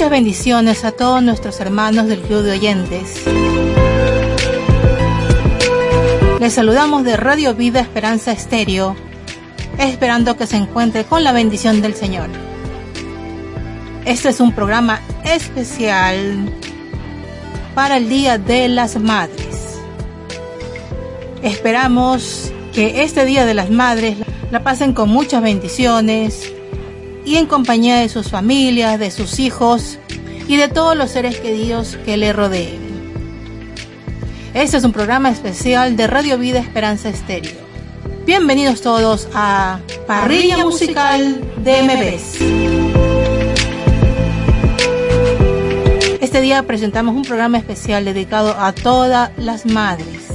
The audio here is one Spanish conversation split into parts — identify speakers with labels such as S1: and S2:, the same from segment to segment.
S1: Muchas bendiciones a todos nuestros hermanos del Club de Oyentes. Les saludamos de Radio Vida Esperanza Estéreo, esperando que se encuentre con la bendición del Señor. Este es un programa especial para el Día de las Madres. Esperamos que este Día de las Madres la pasen con muchas bendiciones, y en compañía de sus familias, de sus hijos y de todos los seres queridos que le rodeen. Este es un programa especial de Radio Vida Esperanza Estéreo. Bienvenidos todos a Parrilla Musical de MBS. Este día presentamos un programa especial dedicado a todas las madres.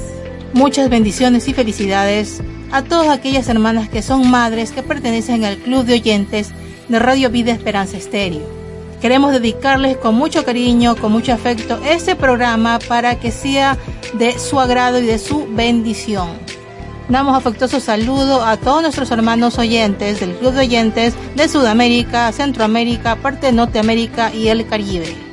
S1: Muchas bendiciones y felicidades a todas aquellas hermanas que son madres que pertenecen al Club de Oyentes de Radio Vida Esperanza Estéreo. Queremos dedicarles con mucho cariño, con mucho afecto este programa para que sea de su agrado y de su bendición. Damos afectuoso saludo a todos nuestros hermanos oyentes del Club de Oyentes de Sudamérica, Centroamérica, parte de Norteamérica y el Caribe.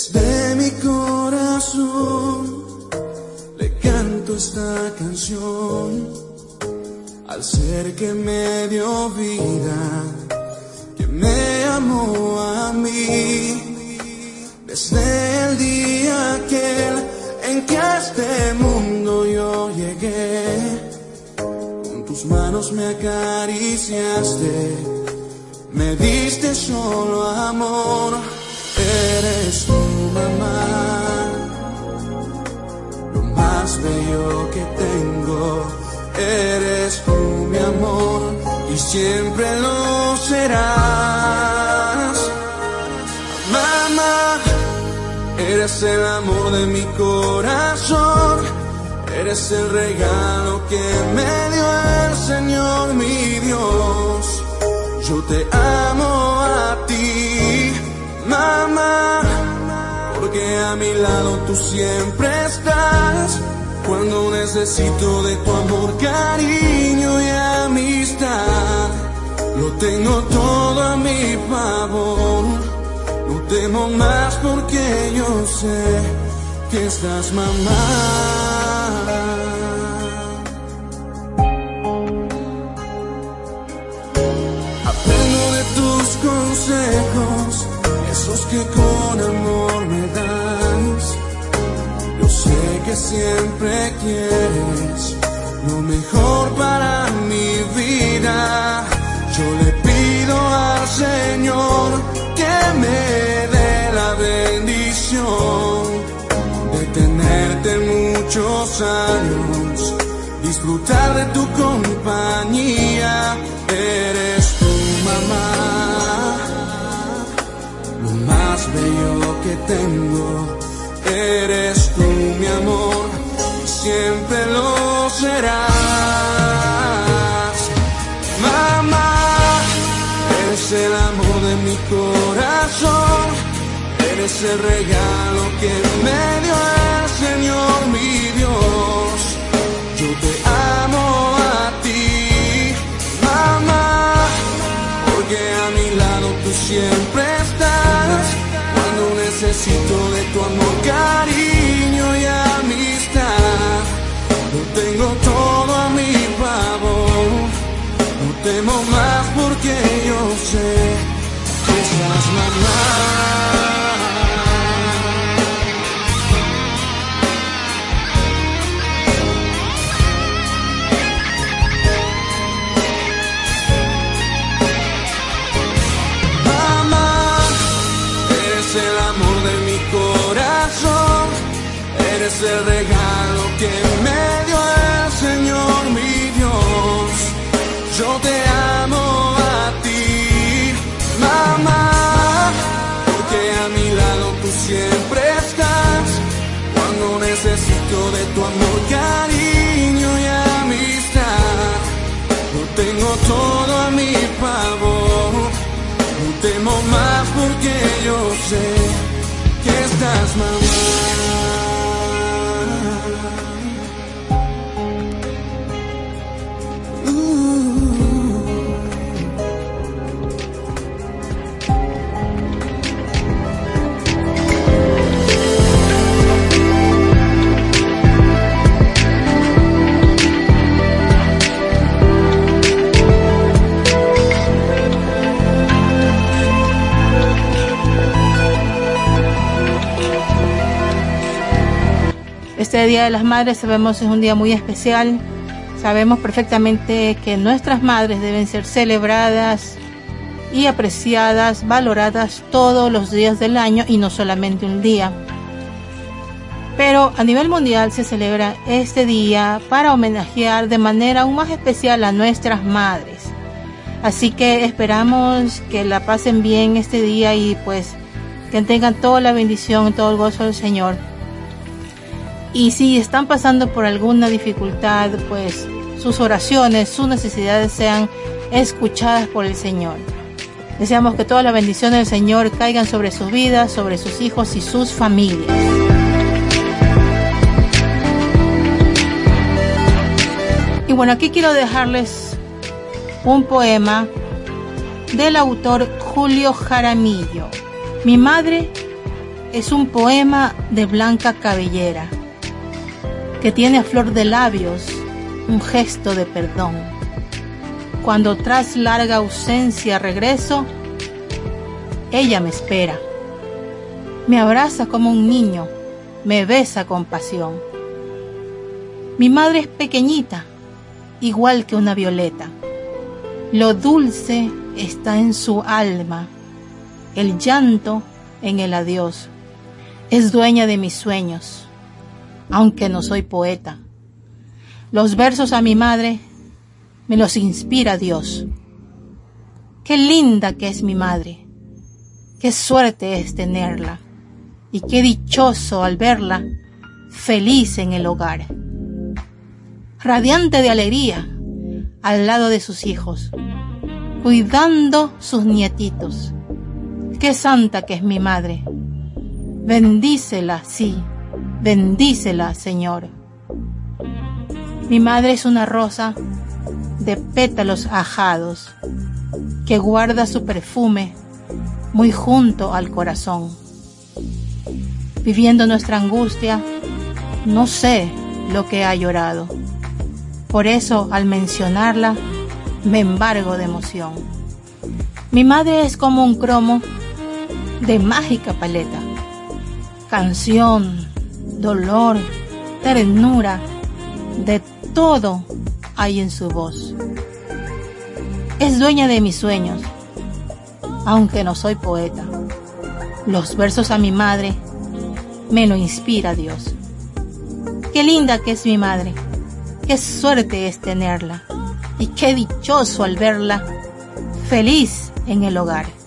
S2: Desde mi corazón. Le canto esta canción. Al ser que me dio vida, que me amó a mí. Desde el día aquel en que a este mundo yo llegué, con tus manos me acariciaste, me diste solo amor. Eres tu mamá, lo más bello que tengo. Eres tú mi amor y siempre lo serás. Mamá, eres el amor de mi corazón. Eres el regalo que me dio el Señor mi Dios. Yo te amo a ti mamá, porque a mi lado tú siempre estás. Cuando necesito de tu amor, cariño y amistad, lo tengo todo a mi favor. No temo más porque yo sé que estás mamá. Aprendo de tus consejos esos que que siempre quieres lo mejor para mi vida. Yo le pido al Señor que me dé la bendición de tenerte muchos años, disfrutar de tu compañía. Eres tu mamá más bello que tengo. Eres tú mi amor, siempre lo serás. Mamá, eres el amor de mi corazón. Eres el regalo que me dio el Señor mi Dios. Yo te amo a ti, mamá, porque a mi lado tú siempre necesito de tu amor, cariño y amistad. Lo tengo todo a mi favor, no temo más porque yo sé que estás. Mamá, de tu amor, cariño y amistad, lo tengo todo a mi favor. No temo más porque yo sé que estás mamá.
S1: Este Día de las Madres sabemos es un día muy especial. Sabemos perfectamente que nuestras madres deben ser celebradas y apreciadas, valoradas todos los días del año y no solamente un día. Pero a nivel mundial se celebra este día para homenajear de manera aún más especial a nuestras madres. Así que esperamos que la pasen bien este día y pues que tengan toda la bendición, todo el gozo del Señor y si están pasando por alguna dificultad, pues sus oraciones, sus necesidades sean escuchadas por el Señor. Deseamos que todas las bendiciones del Señor caigan sobre sus vidas, sobre sus hijos y sus familias. Y bueno, aquí quiero dejarles un poema del autor Julio Jaramillo. Mi madre es un poema de Blanca Cabellera que tiene a flor de labios un gesto de perdón. Cuando tras larga ausencia regreso, ella me espera. Me abraza como un niño, me besa con pasión. Mi madre es pequeñita, igual que una violeta. Lo dulce está en su alma, el llanto en el adiós. Es dueña de mis sueños aunque no soy poeta. Los versos a mi madre me los inspira Dios. Qué linda que es mi madre, qué suerte es tenerla y qué dichoso al verla feliz en el hogar, radiante de alegría al lado de sus hijos, cuidando sus nietitos. Qué santa que es mi madre. Bendícela, sí, Bendícela, Señor. Mi madre es una rosa de pétalos ajados que guarda su perfume muy junto al corazón. Viviendo nuestra angustia, no sé lo que ha llorado. Por eso, al mencionarla, me embargo de emoción. Mi madre es como un cromo de mágica paleta, canción, dolor, ternura, de todo hay en su voz. Es dueña de mis sueños, aunque no soy poeta. Los versos a mi madre me lo inspira Dios. Qué linda que es mi madre, qué suerte es tenerla y qué dichoso al verla feliz en el hogar.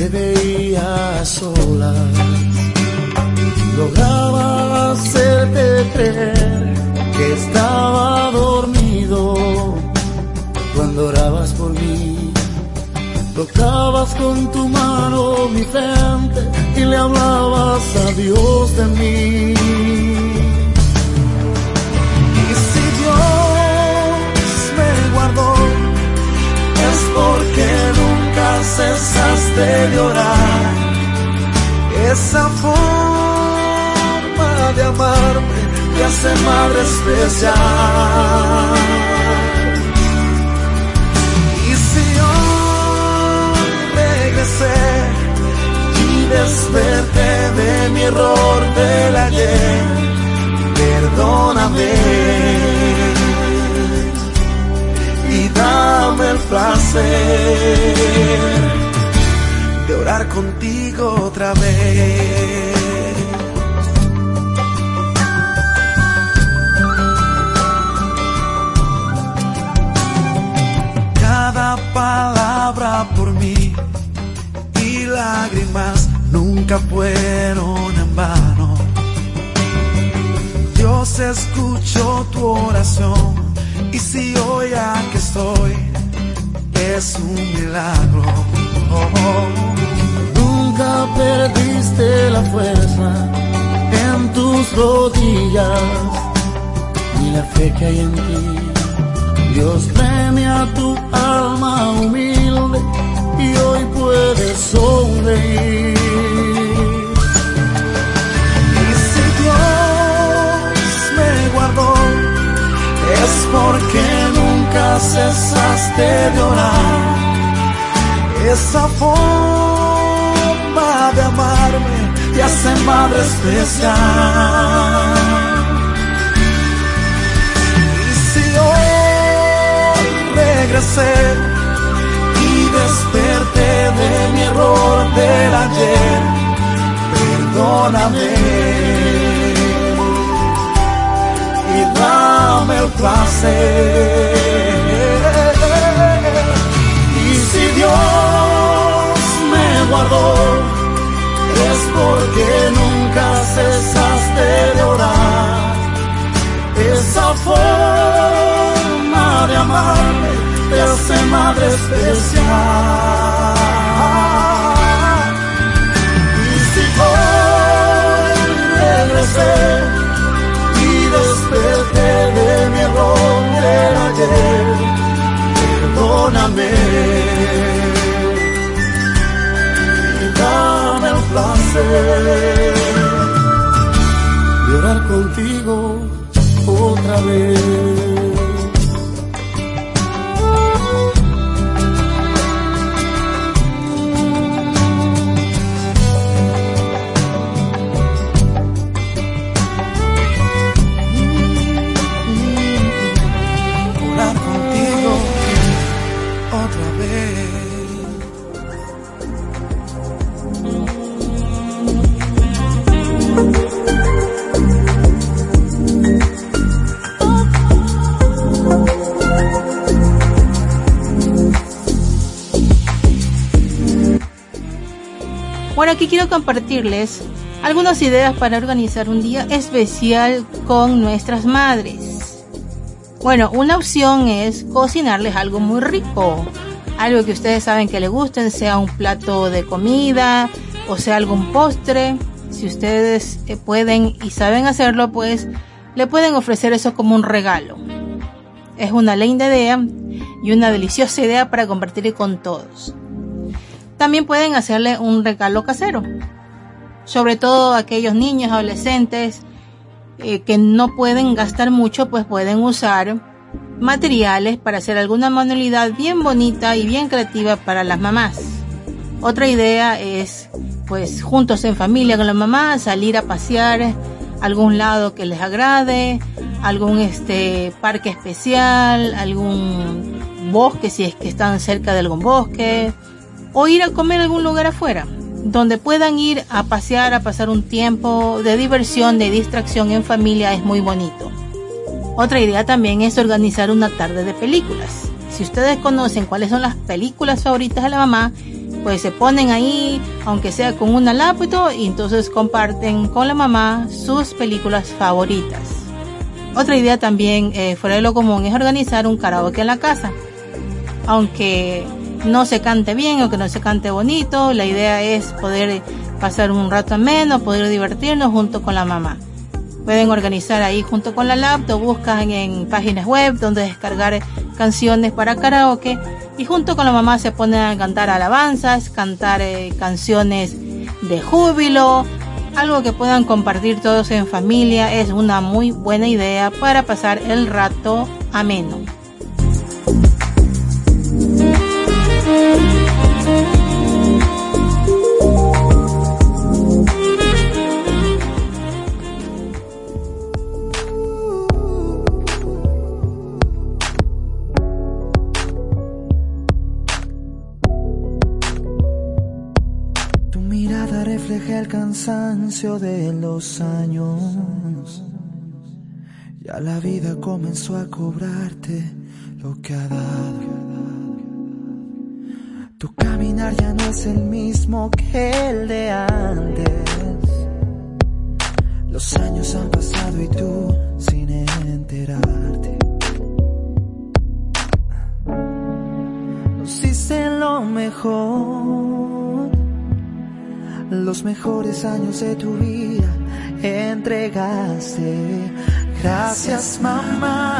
S2: te veía sola. Lograba hacerte creer que estaba dormido cuando orabas por mí.
S3: Tocabas con tu mano mi frente y le hablabas a Dios de mí. Cesaste de orar. Esa forma de amarme te hace madre especial. y desperté de mi error del ayer. Perdóname y dame el placer de orar contigo otra vez. Cada palabra por mí lágrimas nunca fueron en vano. Dios escuchó tu oración y si hoy aquí estoy, es un milagro. Nunca perdiste la fuerza en tus rodillas ni la fe que hay en ti. Dios premia tu alma humilde y hoy puedes sonreír. Es porque nunca cesaste de orar. Esa forma de amarme te hace madre especial. Y si hoy regresé, desperté de mi error del ayer. Perdóname dame el placer. Y si Dios me guardó, es porque nunca cesaste de orar. Esa forma de amarme te hace madre especial. Perdóname y dame el placer de orar contigo otra vez.
S1: Aquí quiero compartirles algunas ideas para organizar un día especial con nuestras madres. Bueno, una opción es cocinarles algo muy rico, algo que ustedes saben que les gusten, sea un plato de comida o sea algún postre. Si ustedes eh, pueden y saben hacerlo, pues le pueden ofrecer eso como un regalo. Es una linda idea y una deliciosa idea para compartir con todos. También pueden hacerle un regalo casero. Sobre todo aquellos niños, adolescentes eh, que no pueden gastar mucho, pues pueden usar materiales para hacer alguna manualidad bien bonita y bien creativa para las mamás. Otra idea es, pues, juntos en familia con la mamá, salir a pasear algún lado que les agrade, algún este parque especial, algún bosque si es que están cerca de algún bosque, o ir a comer a algún lugar afuera, donde puedan ir a pasear, a pasar un tiempo de diversión, de distracción en familia, es muy bonito. Otra idea también es organizar una tarde de películas. Si ustedes conocen cuáles son las películas favoritas de la mamá, pues se ponen ahí, aunque sea con una laptop, y entonces comparten con la mamá sus películas favoritas. Otra idea también eh, fuera de lo común es organizar un karaoke en la casa. Aunque no se cante bien o que no se cante bonito, la idea es poder pasar un rato ameno, poder divertirnos junto con la mamá. Pueden organizar ahí junto con la laptop, buscan en páginas web donde descargar canciones para karaoke y junto con la mamá se ponen a cantar alabanzas, cantar eh, canciones de júbilo, algo que puedan compartir todos en familia es una muy buena idea para pasar el rato ameno.
S4: Cansancio de los años. Ya la vida comenzó a cobrarte lo que ha dado. Tu caminar ya no es el mismo que el de antes. Los años han pasado y tú sin enterarte. Nos hice lo mejor los mejores años de tu vida entregaste. Gracias mamá,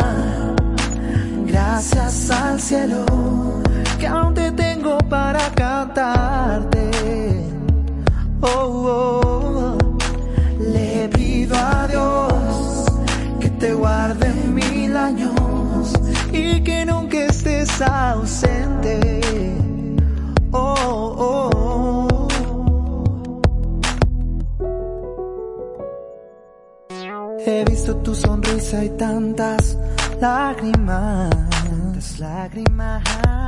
S4: gracias al cielo, que aún te tengo para cantarte. Oh, oh, le pido a Dios que te guarde mil años y que nunca estés ausente. Oh, oh. He visto tu sonrisa y tantas lágrimas, lágrimas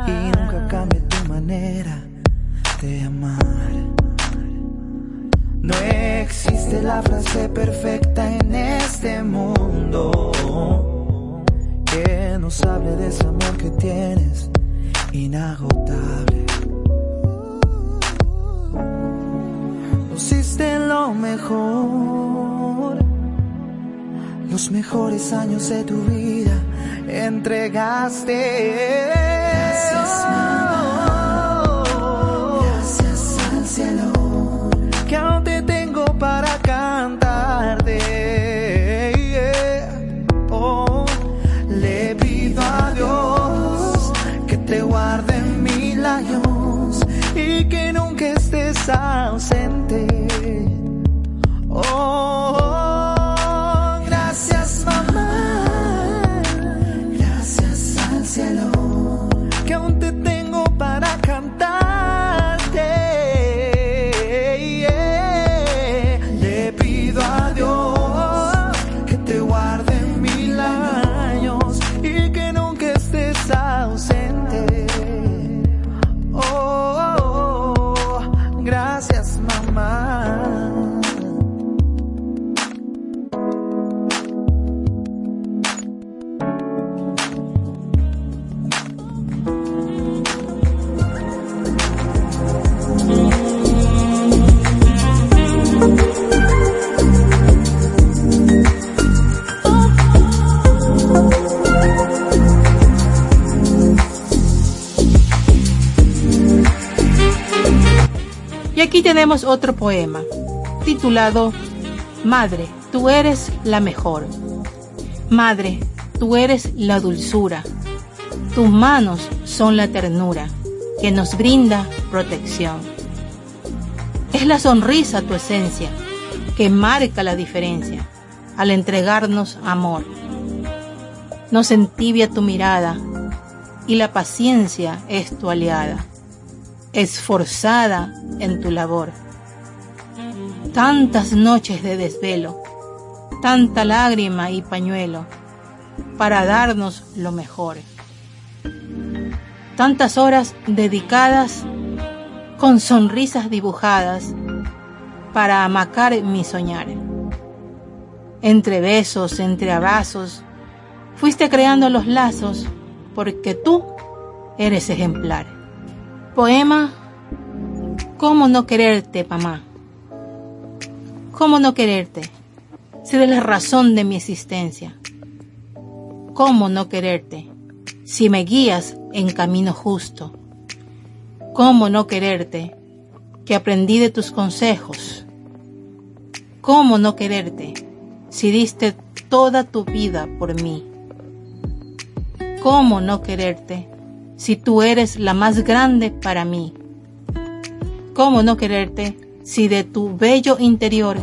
S4: y nunca cambia tu manera de amar. No existe la frase perfecta en este mundo que nos hable de ese amor que tienes inagotable. Nos hiciste lo mejor los mejores años de tu vida entregaste. Gracias, Gracias al cielo que aún te tengo para cantarte. Oh, le pido a Dios que te guarde mil años y que nunca estés ausente.
S1: Tenemos otro poema titulado Madre, tú eres la mejor. Madre, tú eres la dulzura. Tus manos son la ternura que nos brinda protección. Es la sonrisa tu esencia que marca la diferencia al entregarnos amor. Nos entibia tu mirada y la paciencia es tu aliada esforzada en tu labor. Tantas noches de desvelo, tanta lágrima y pañuelo para darnos lo mejor. Tantas horas dedicadas con sonrisas dibujadas para amacar mi soñar. Entre besos, entre abrazos, fuiste creando los lazos porque tú eres ejemplar. Poema ¿Cómo no quererte, mamá? ¿Cómo no quererte? Si eres la razón de mi existencia. ¿Cómo no quererte? Si me guías en camino justo.
S5: ¿Cómo no quererte? Que aprendí de tus consejos. ¿Cómo no quererte si diste toda tu vida por mí? ¿Cómo no quererte si tú eres la más grande para mí? ¿Cómo no quererte si de tu bello interior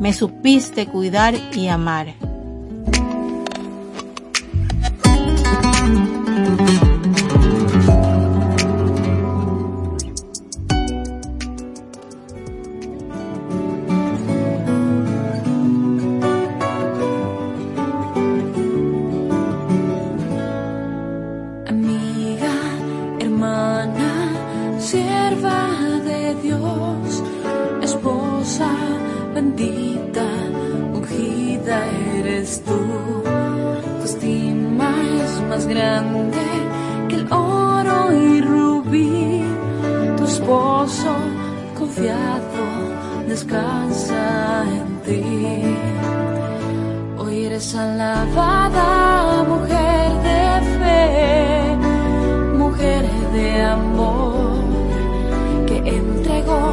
S5: me supiste cuidar y amar? más grande que el oro y rubí. Tu esposo confiado descansa en ti. Hoy eres alabada, mujer de fe, mujer de amor, que entregó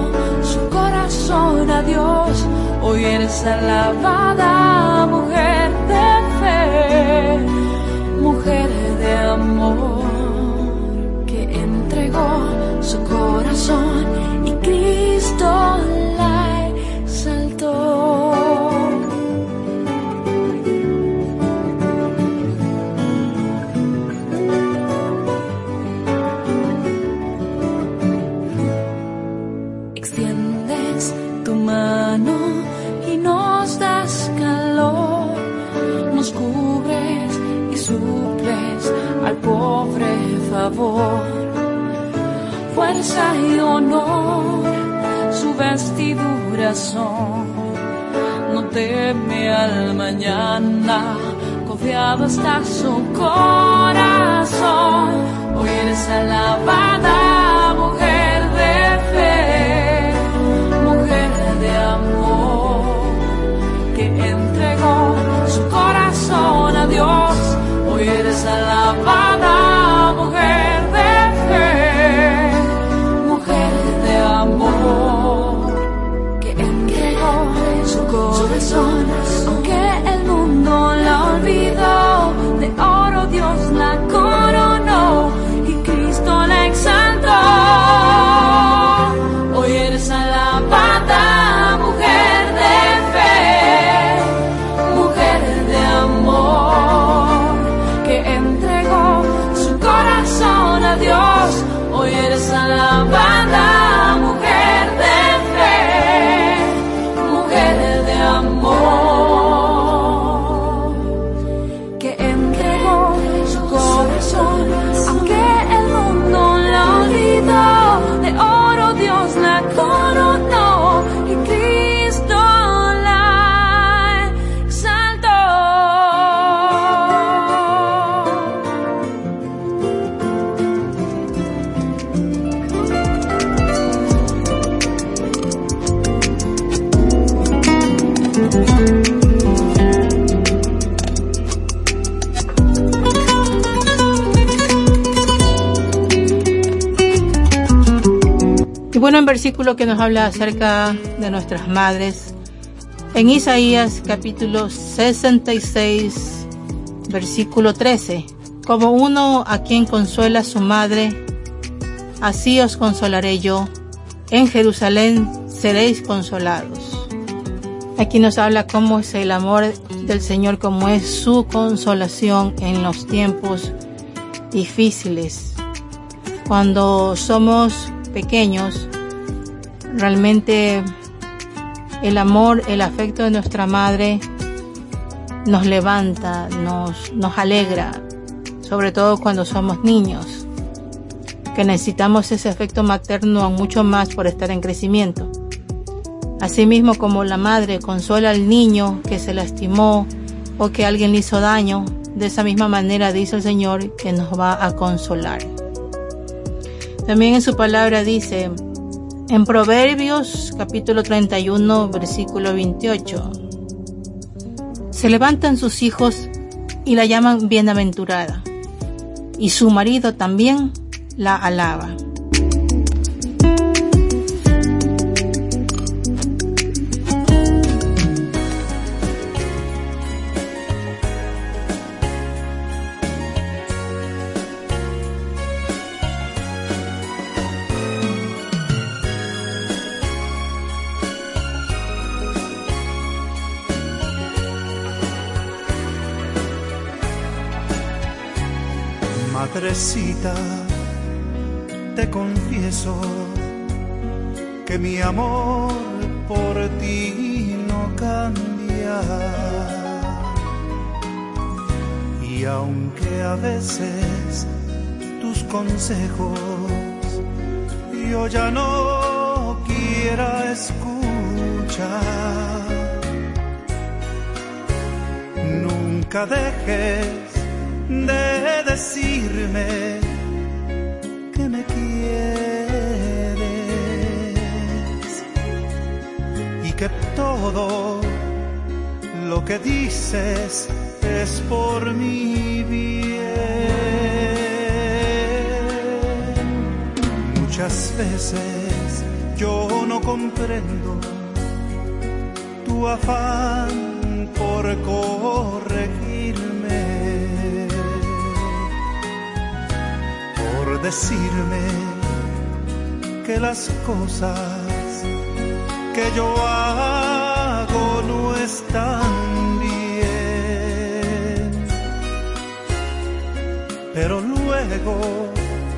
S5: su corazón a Dios. Hoy eres alabada, mujer mujer de amor que entregó su corazón y Cristo fuerza y honor, su vestidura son. No teme al mañana, confiado está su corazón. Hoy eres alabada. Bueno, en versículo que nos habla acerca de nuestras madres, en Isaías capítulo 66, versículo 13, como uno a quien consuela su madre, así os consolaré yo, en Jerusalén seréis consolados. Aquí nos habla cómo es el amor del Señor, cómo es su consolación en los tiempos difíciles. Cuando somos pequeños, realmente el amor, el afecto de nuestra madre nos levanta, nos, nos alegra, sobre todo cuando somos niños, que necesitamos ese afecto materno mucho más por estar en crecimiento. Asimismo como la madre consuela al niño que se lastimó o que alguien le hizo daño, de esa misma manera dice el Señor que nos va a consolar. También en su palabra dice en Proverbios capítulo 31 versículo 28, se levantan sus hijos y la llaman bienaventurada, y su marido también la alaba.
S6: Madrecita, te confieso que mi amor por ti no cambia. Y aunque a veces tus consejos yo ya no quiera escuchar, nunca dejes de decirme que me quieres y que todo lo que dices es por mi bien. Muchas veces yo no comprendo tu afán por corregirme, decirme que las cosas que yo hago no están bien. Pero luego,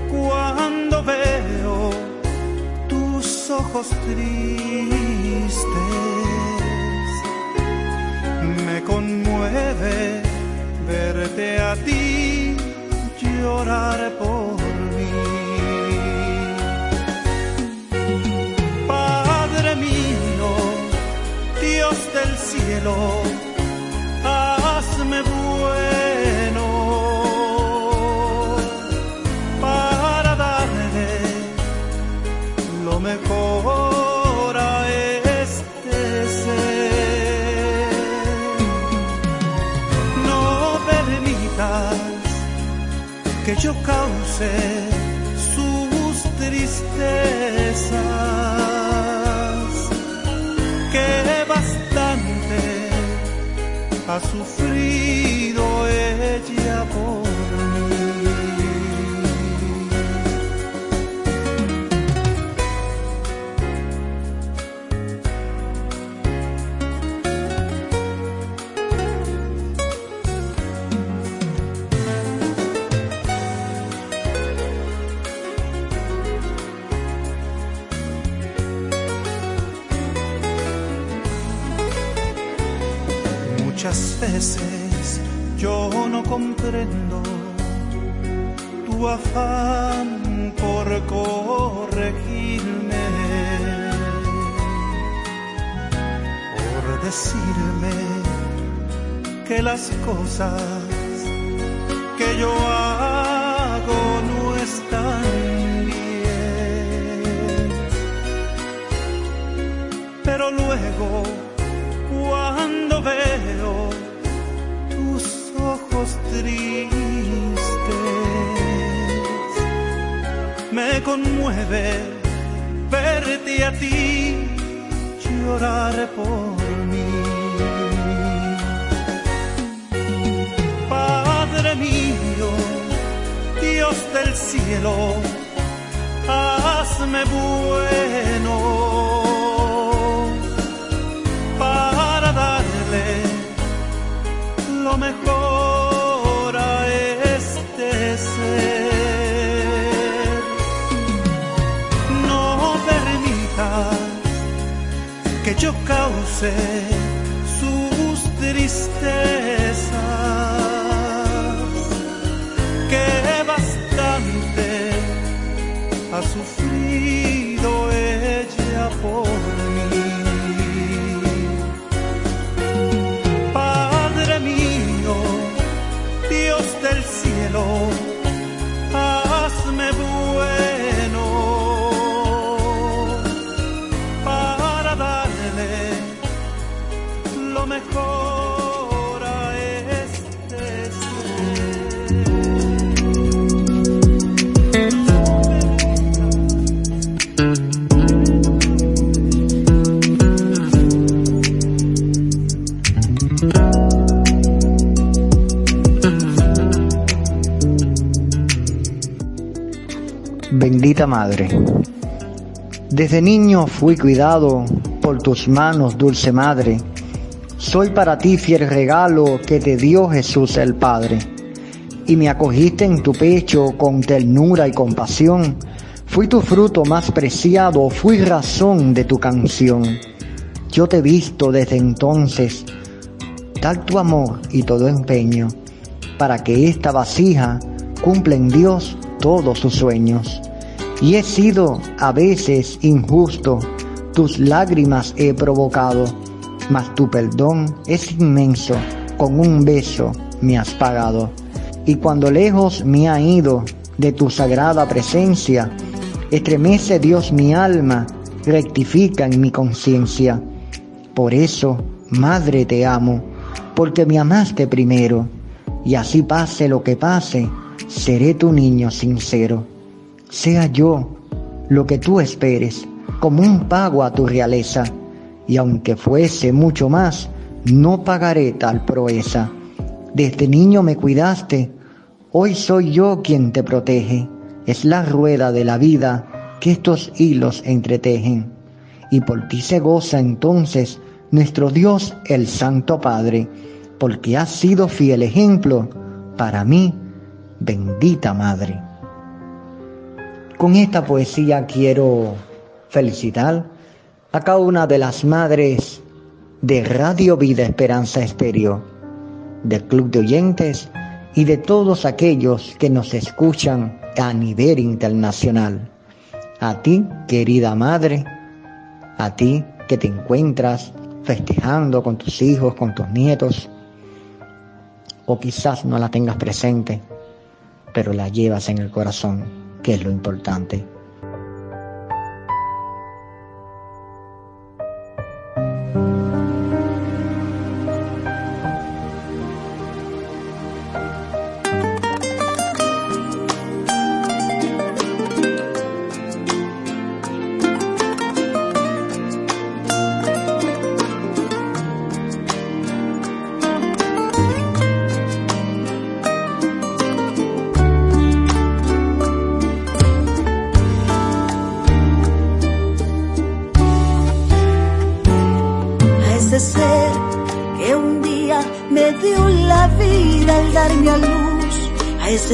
S6: cuando veo tus ojos tristes, me conmueve verte a ti llorar por hazme bueno para darle lo mejor a este ser. No permitas que yo cause ha sufrido Muchas veces yo no comprendo tu afán por corregirme, por decirme que las cosas que yo hago no están bien. Pero luego conmueve verte a ti llorar por mí. Padre mío, Dios del cielo, hazme bueno cause sus tristezas, que bastante ha sufrido ella por
S7: Madre, desde niño fui cuidado por tus manos, dulce Madre. Soy para ti fiel regalo que te dio Jesús el Padre.
S8: y me acogiste en tu pecho con ternura y compasión. Fui tu fruto más preciado, fui razón de tu canción. Yo te he visto desde entonces, tal tu amor y todo empeño, para que esta vasija cumpla en Dios todos sus sueños. Y he sido a veces injusto, tus lágrimas he provocado, mas tu perdón es inmenso, con un beso me has pagado. Y cuando lejos me ha ido de tu sagrada presencia, estremece Dios mi alma, rectifica en mi conciencia. Por eso, Madre, te amo, porque me amaste primero, y así pase lo que pase, seré tu niño sincero. Sea yo lo que tú esperes, como un pago a tu realeza, y aunque fuese mucho más, no pagaré tal proeza. Desde niño me cuidaste, hoy soy yo quien te protege. Es la rueda de la vida que estos hilos entretejen. Y por ti se goza entonces nuestro Dios el Santo Padre, porque has sido fiel ejemplo para mí, bendita Madre. Con esta poesía quiero felicitar a cada una de las madres de Radio Vida Esperanza Estéreo, del Club de Oyentes y de todos aquellos que nos escuchan a nivel internacional. A ti, querida madre, a ti que te encuentras festejando con tus hijos, con tus nietos, o quizás no la tengas presente, pero la llevas en el corazón, que es lo importante.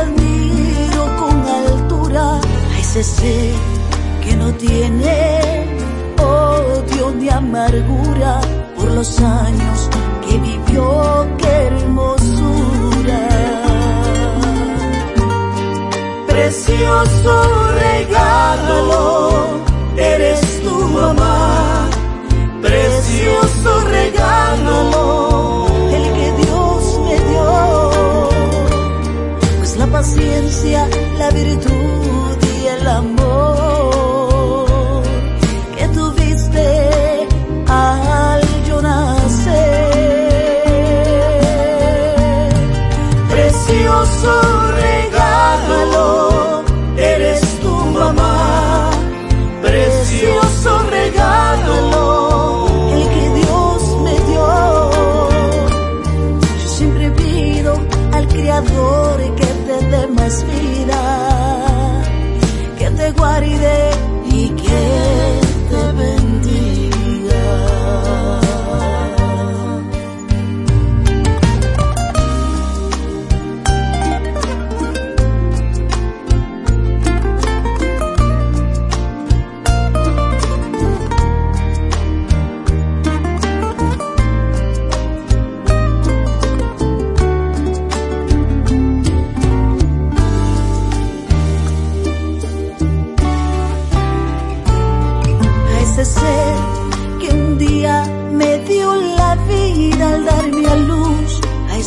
S8: admiro con altura a ese ser que no tiene odio ni amargura por los años que vivió, qué hermosura. Precioso regalo, eres tu mamá, precioso regalo la virtud.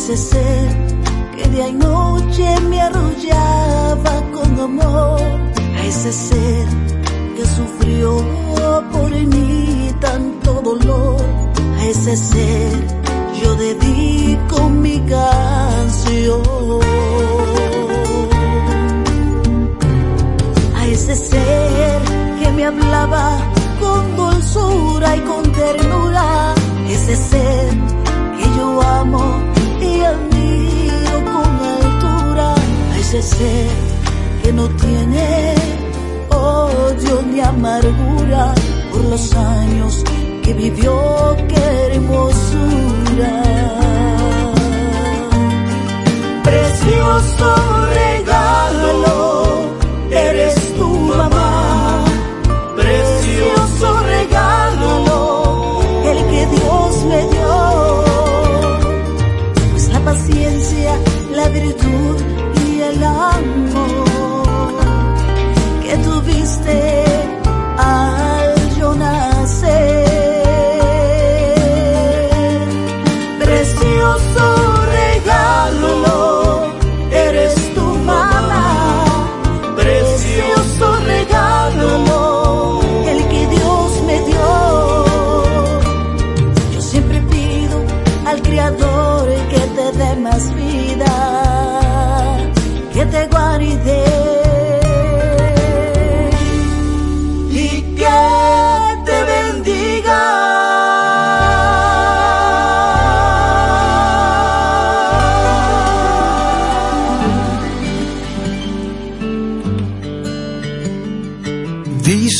S8: ese ser que día y noche me arrullaba con amor, a ese ser que sufrió por mí tanto dolor, a ese ser yo dedico mi canción. A ese ser que me hablaba con dulzura y con ternura, ese ser que yo amo y admiro con altura, a ese ser que no tiene odio ni amargura por los años que vivió, qué hermosura.
S2: Precioso regalo,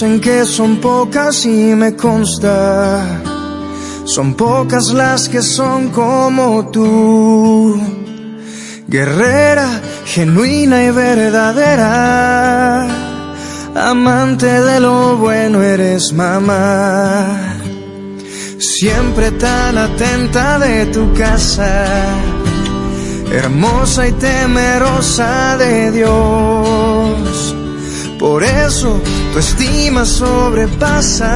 S2: Dicen que son pocas y me consta. Son pocas las que son como tú. Guerrera, genuina y verdadera. Amante de lo bueno eres mamá. Siempre tan atenta de tu casa. Hermosa y temerosa de Dios. Por eso tu estima sobrepasa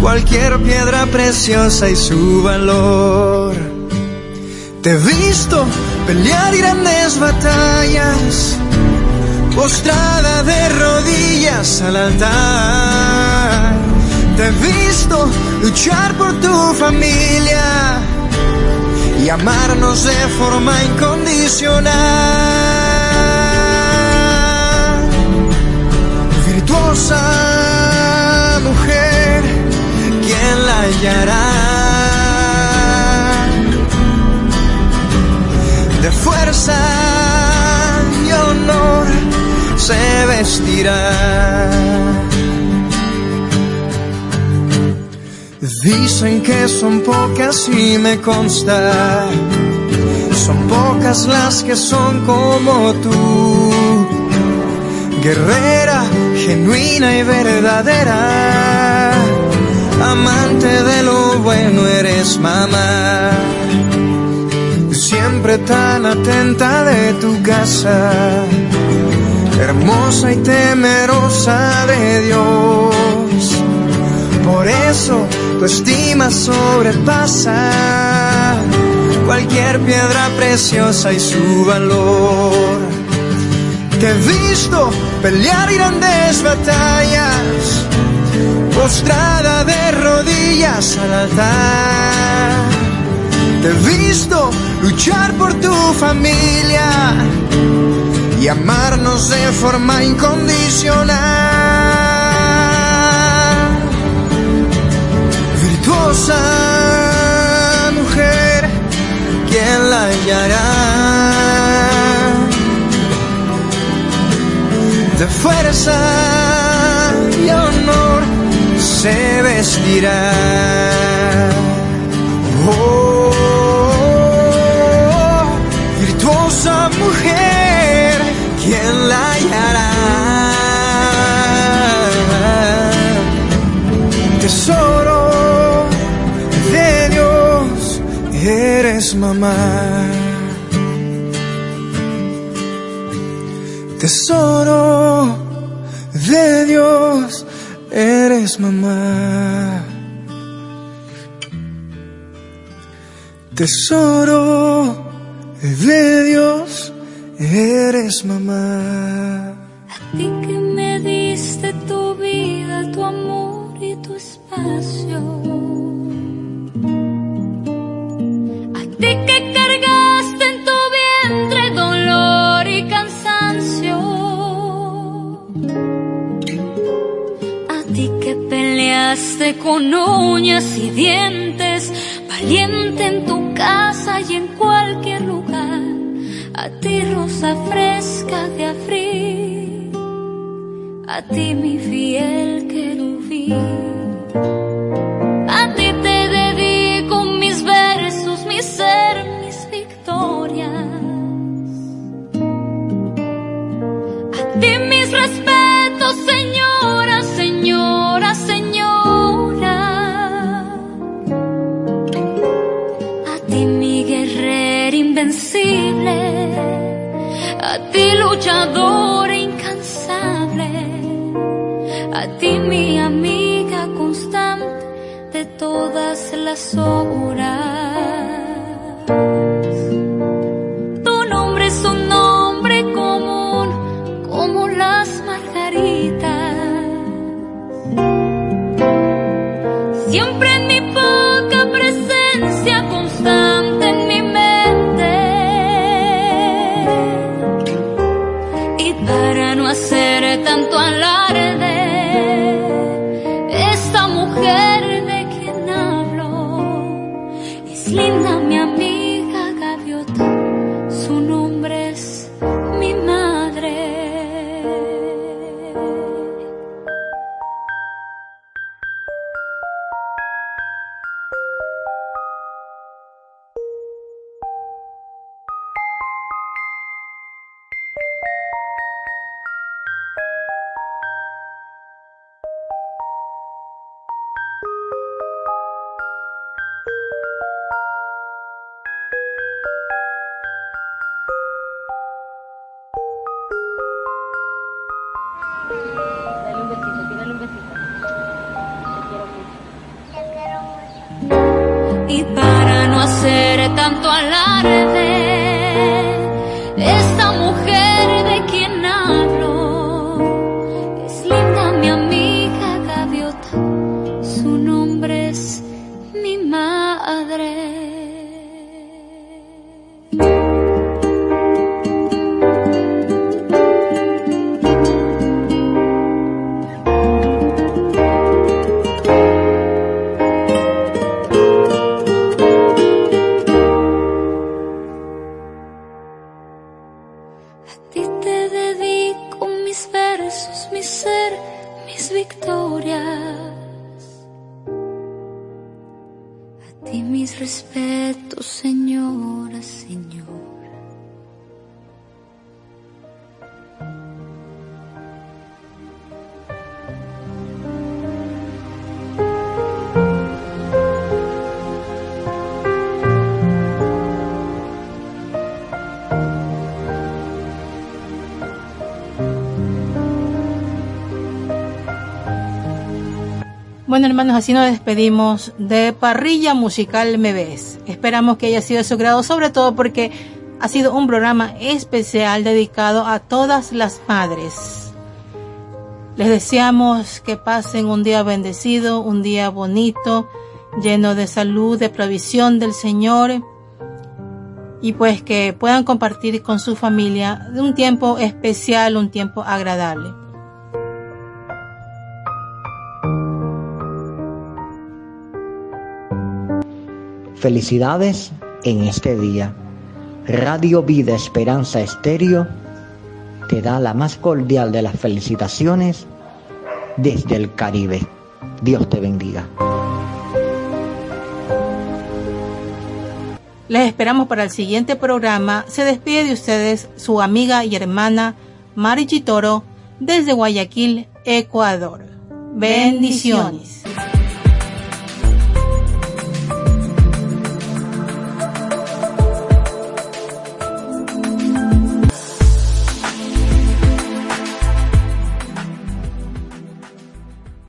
S2: cualquier piedra preciosa y su valor. Te he visto pelear grandes batallas, postrada de rodillas al altar. Te he visto luchar por tu familia y amarnos de forma incondicional. Dicen que son pocas y me consta. Son pocas las que son como tú. Guerrera, genuina y verdadera. Amante de lo bueno eres mamá. Siempre tan atenta de tu casa. Hermosa y temerosa de Dios. Por eso tu estima sobrepasa cualquier piedra preciosa y su valor. Te he visto pelear grandes batallas, postrada de rodillas al altar. Te he visto luchar por tu familia y amarnos de forma incondicional virtuosa mujer, ¿quién la hallará? De fuerza y honor se vestirá. Oh, virtuosa mujer, ¿quién la? Tesoro de Dios, eres mamá. Tesoro de Dios, eres mamá.
S8: Con uñas y dientes
S9: caliente en tu casa y en cualquier lugar. A ti rosa fresca de abril, a ti mi fiel querubín. Ti mi amiga constante de todas las horas.
S1: Bueno, hermanos, así nos despedimos de Parrilla Musical Me Ves. Esperamos que haya sido de su grado, sobre todo porque ha sido un programa especial dedicado a todas las madres. Les deseamos que pasen un día bendecido, un día bonito, lleno de salud, de provisión del Señor y pues que puedan compartir con su familia un tiempo especial, un tiempo agradable.
S7: Felicidades en este día. Radio Vida Esperanza Estéreo te da la más cordial de las felicitaciones desde el Caribe. Dios te bendiga.
S1: Les esperamos para el siguiente programa. Se despide de ustedes su amiga y hermana Mari Chitoro desde Guayaquil, Ecuador. Bendiciones.